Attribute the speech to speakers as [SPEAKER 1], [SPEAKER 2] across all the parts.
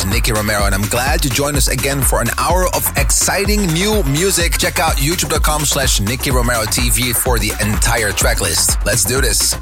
[SPEAKER 1] Is Nicky Romero, and I'm glad you joined us again for an hour of exciting new music. Check out youtube.com slash Nicky Romero TV for the entire track list. Let's do this.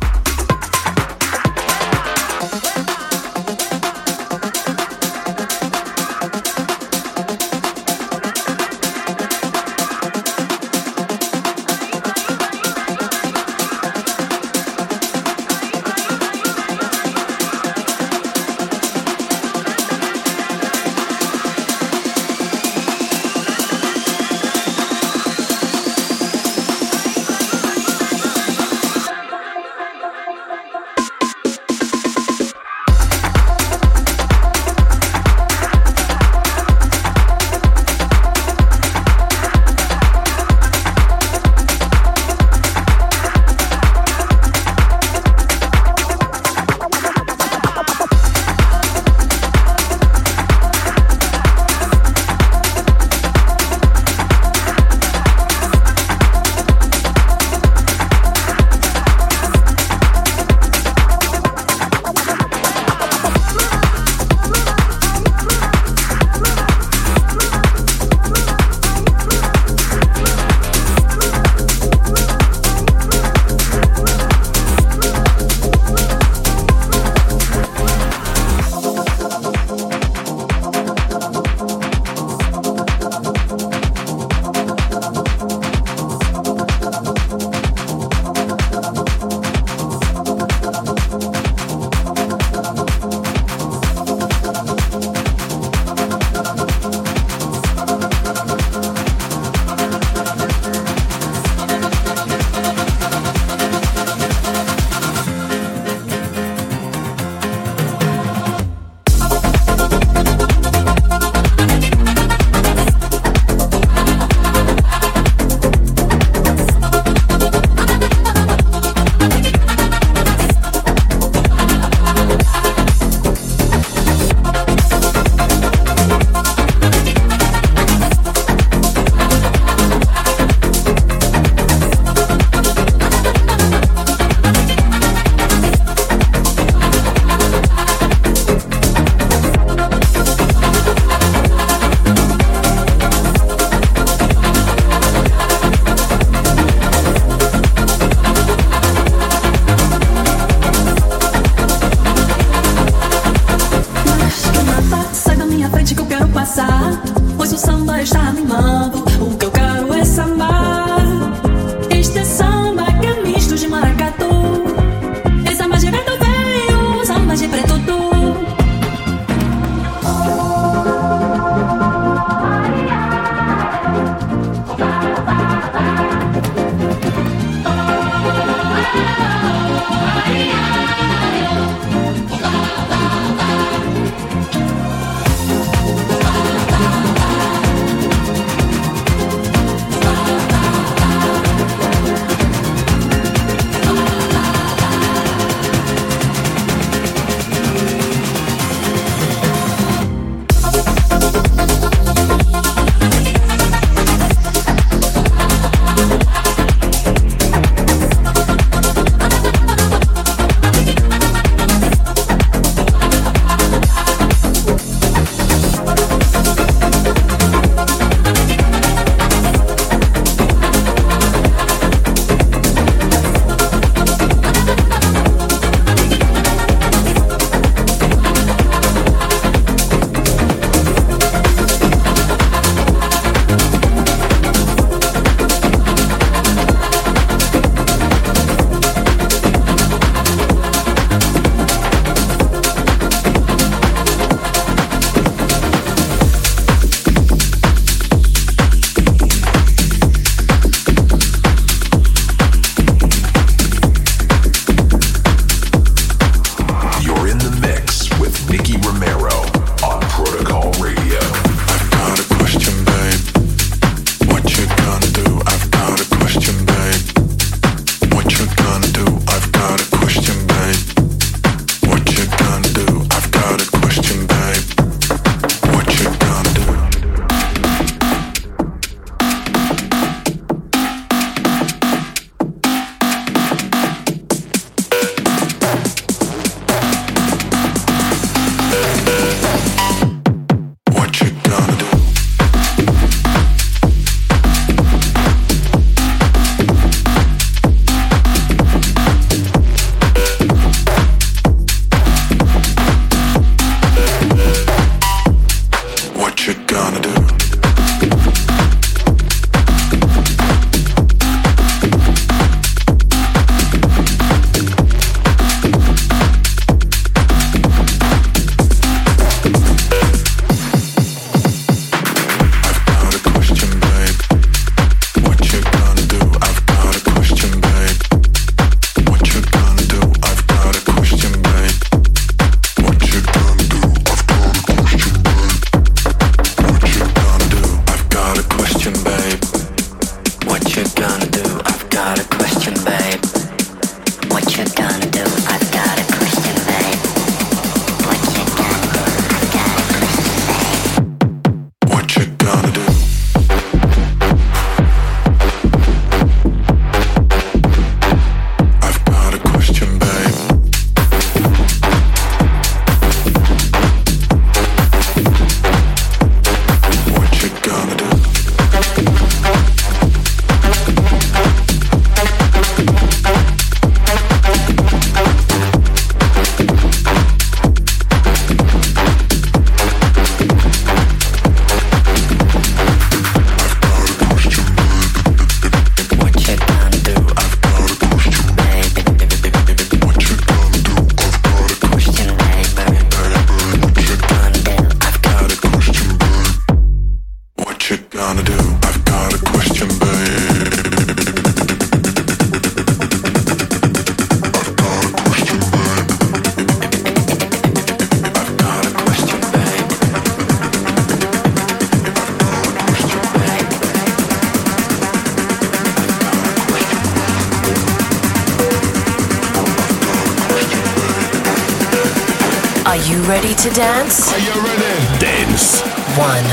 [SPEAKER 2] Ready to dance?
[SPEAKER 3] Are you ready?
[SPEAKER 4] Dance.
[SPEAKER 2] One.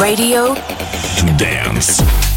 [SPEAKER 2] Radio
[SPEAKER 4] Dance.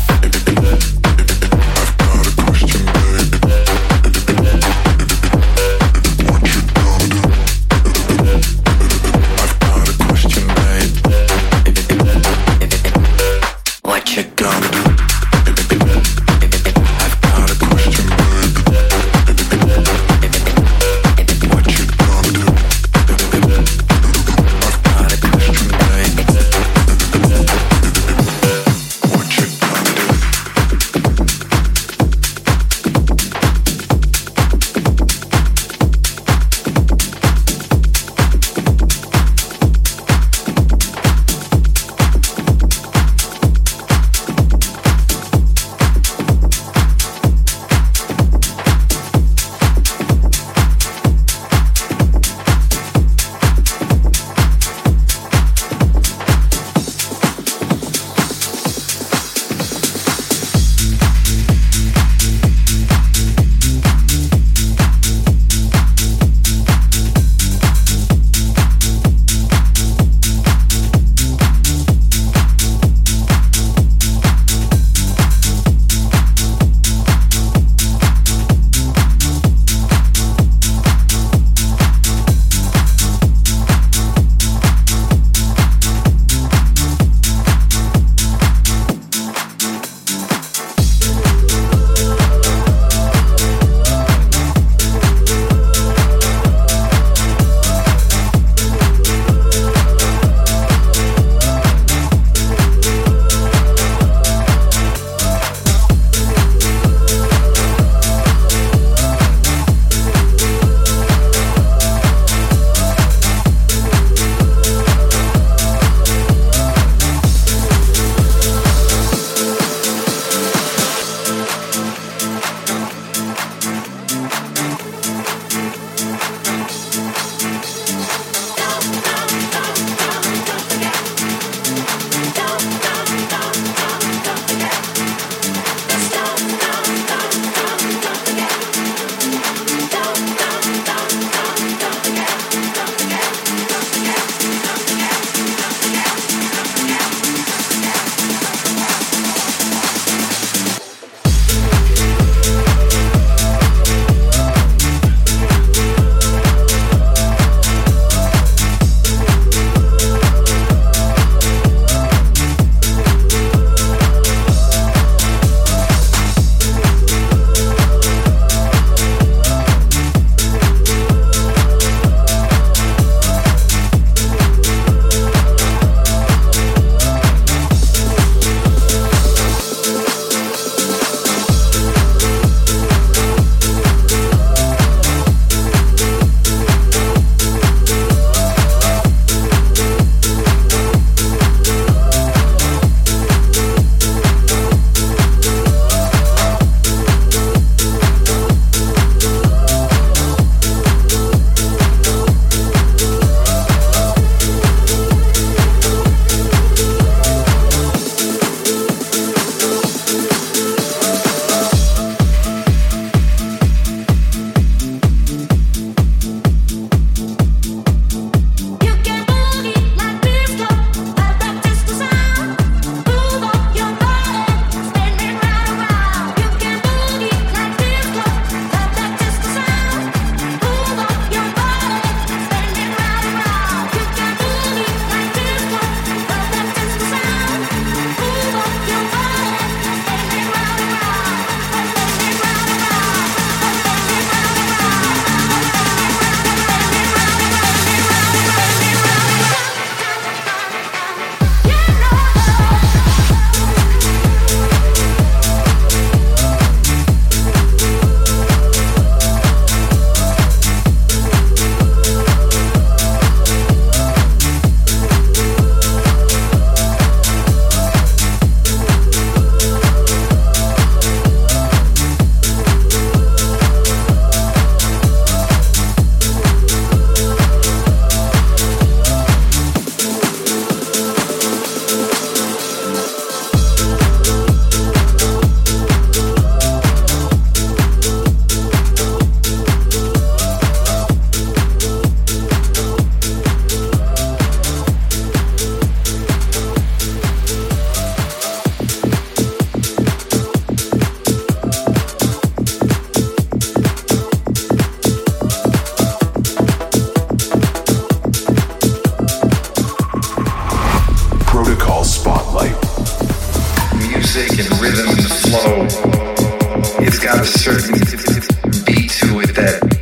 [SPEAKER 3] Beat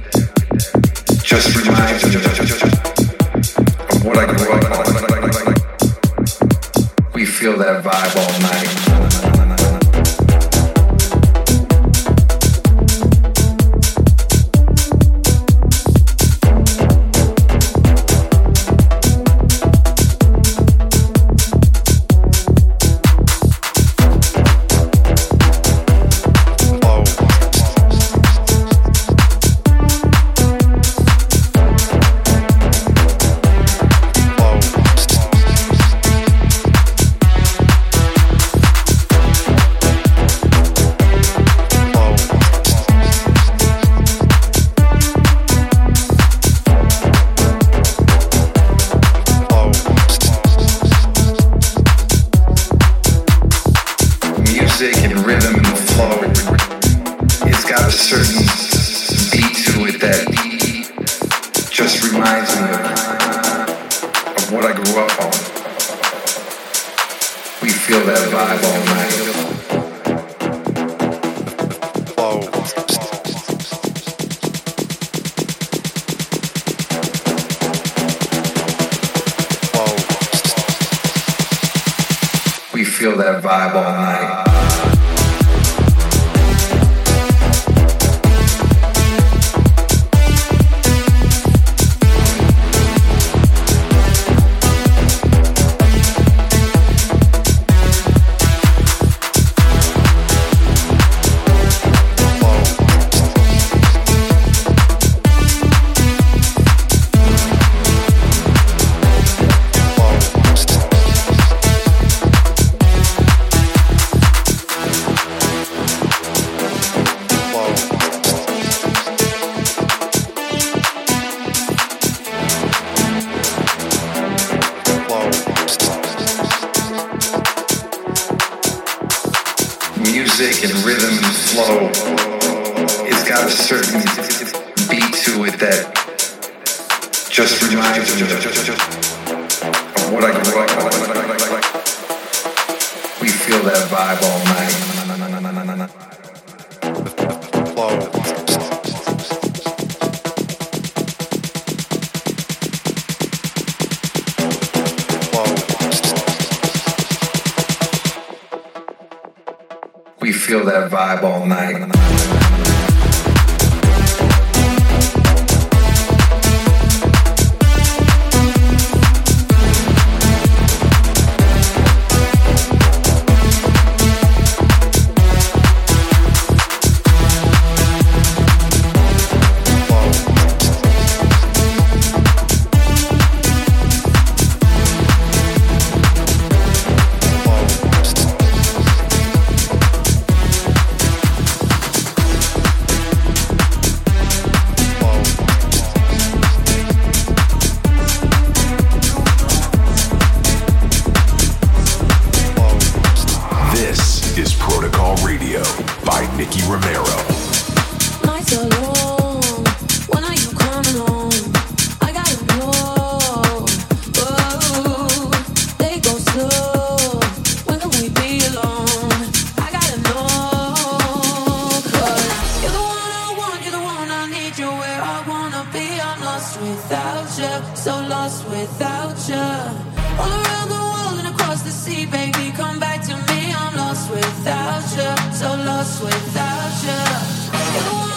[SPEAKER 3] flow, it's
[SPEAKER 5] got a certain beat to it that just reminds me of what I grew up. We feel that vibe all night. Flow. We feel that vibe all night. I wanna be. I'm lost without you, so lost without you. All around the world and across the sea, baby, come back to me. I'm lost without you, so lost without you.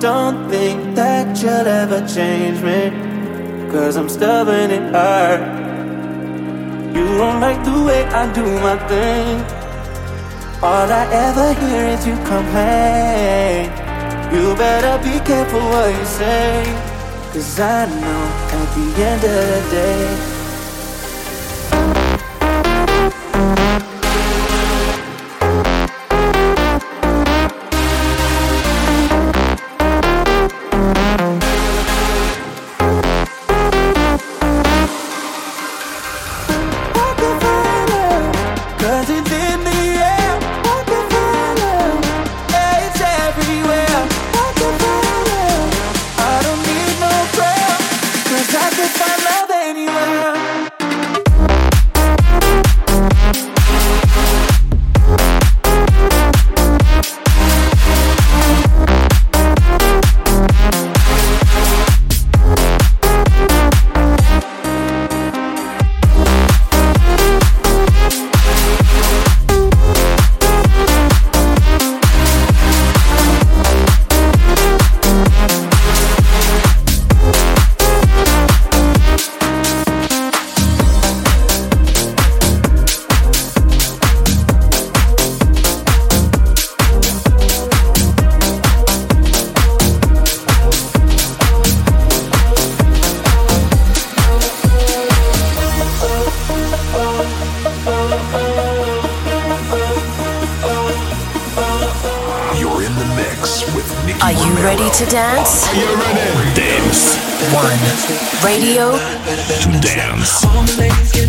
[SPEAKER 6] Don't think that you'll ever change me. Cause I'm stubborn and hard. You don't like the way I do my thing. All I ever hear is you complain. You better be careful what you say. Cause I know at the end of the day.
[SPEAKER 7] Radio to dance.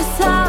[SPEAKER 7] the
[SPEAKER 8] side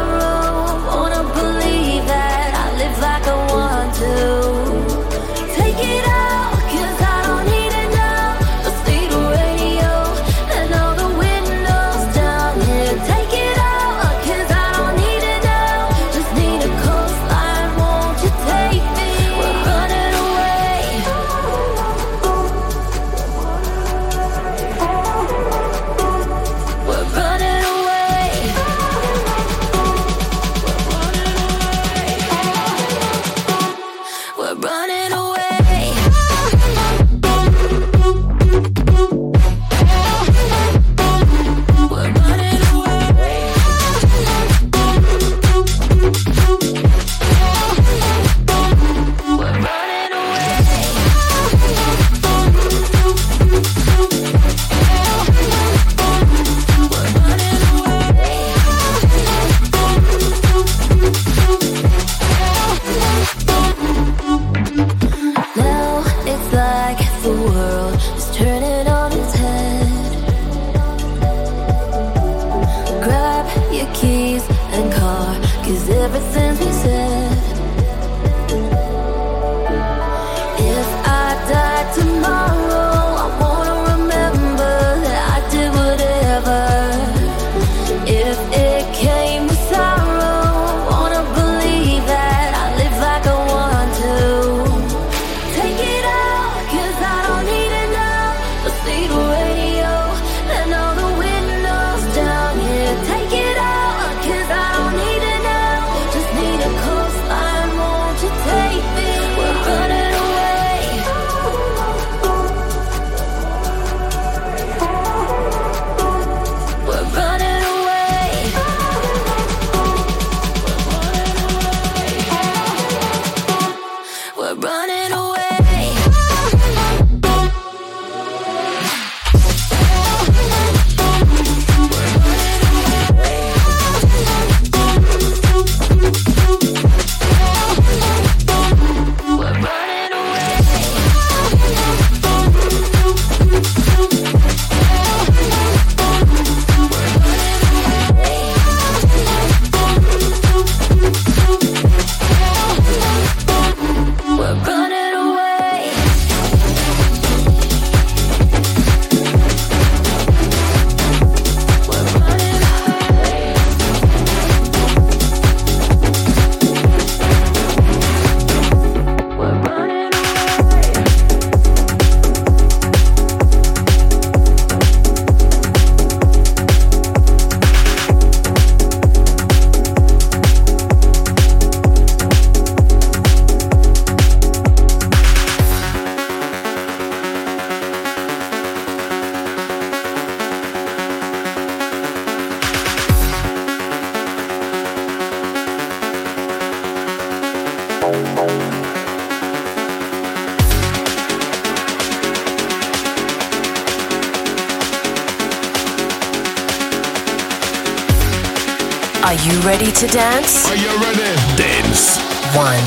[SPEAKER 8] ready to dance?
[SPEAKER 9] Are you ready? Dance.
[SPEAKER 8] One.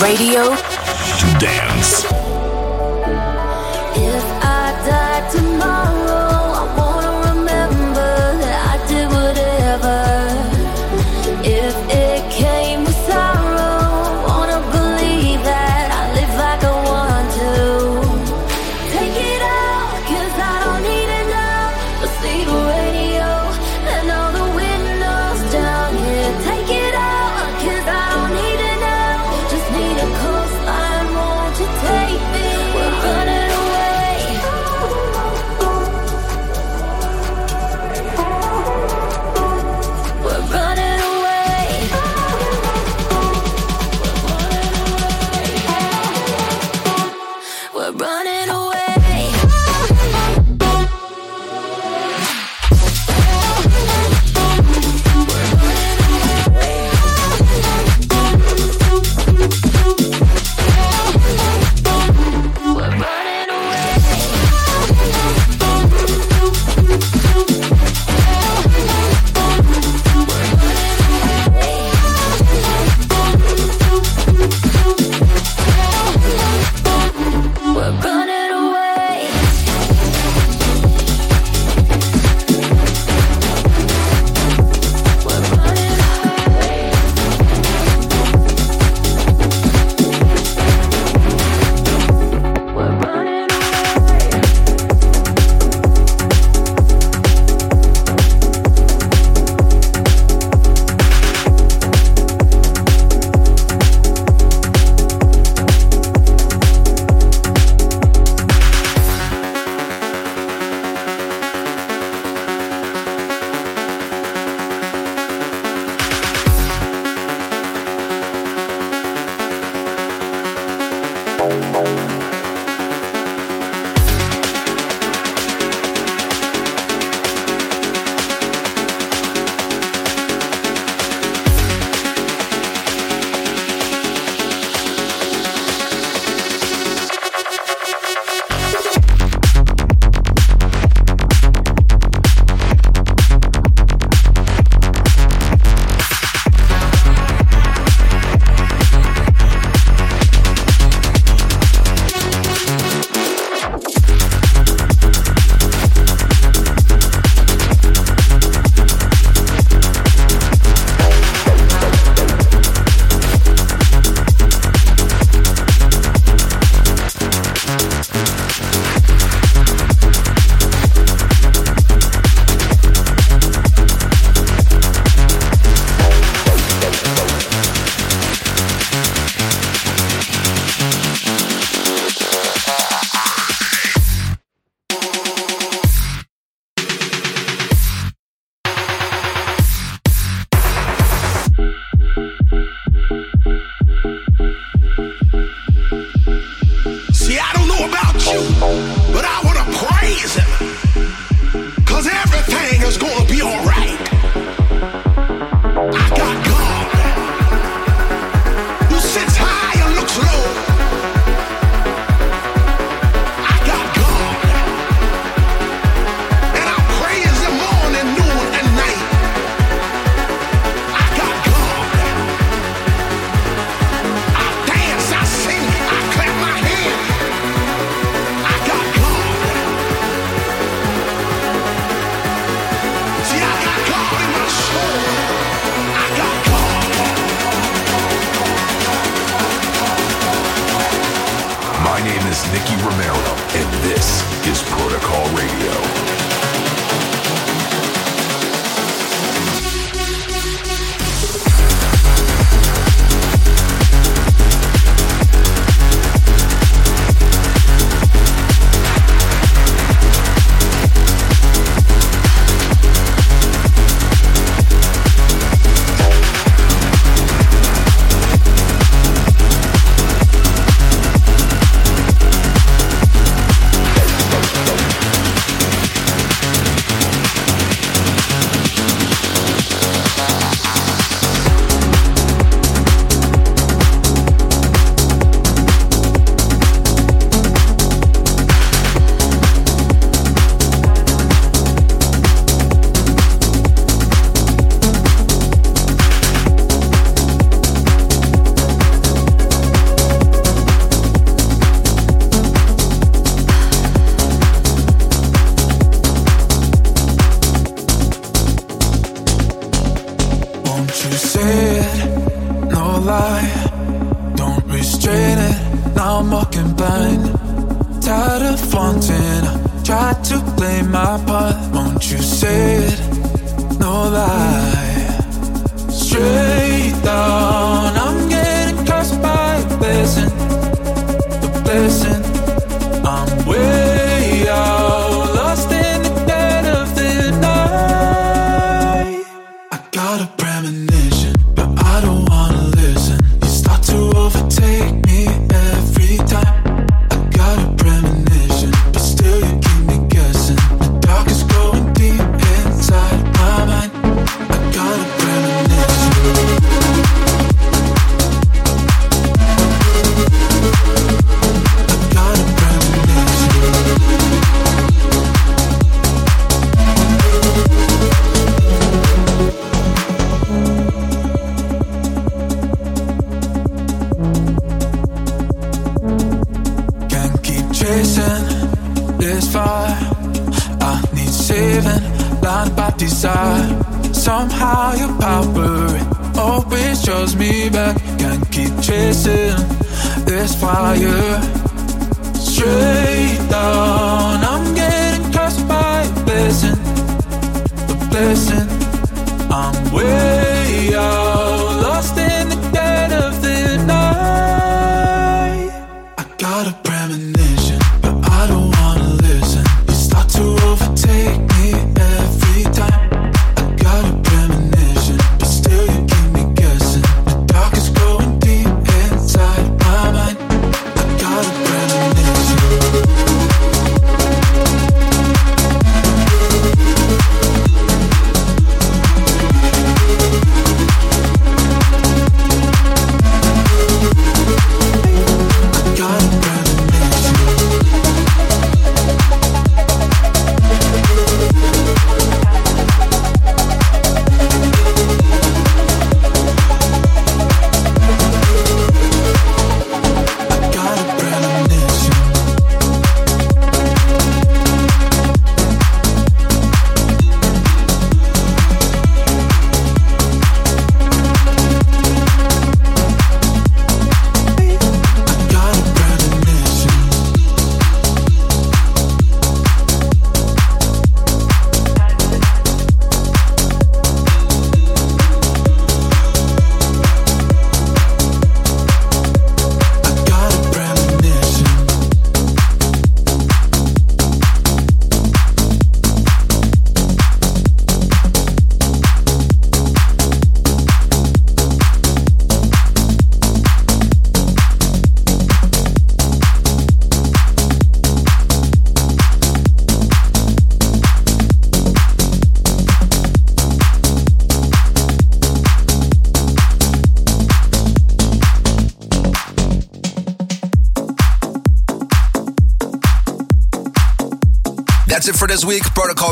[SPEAKER 8] Radio.
[SPEAKER 9] Dance.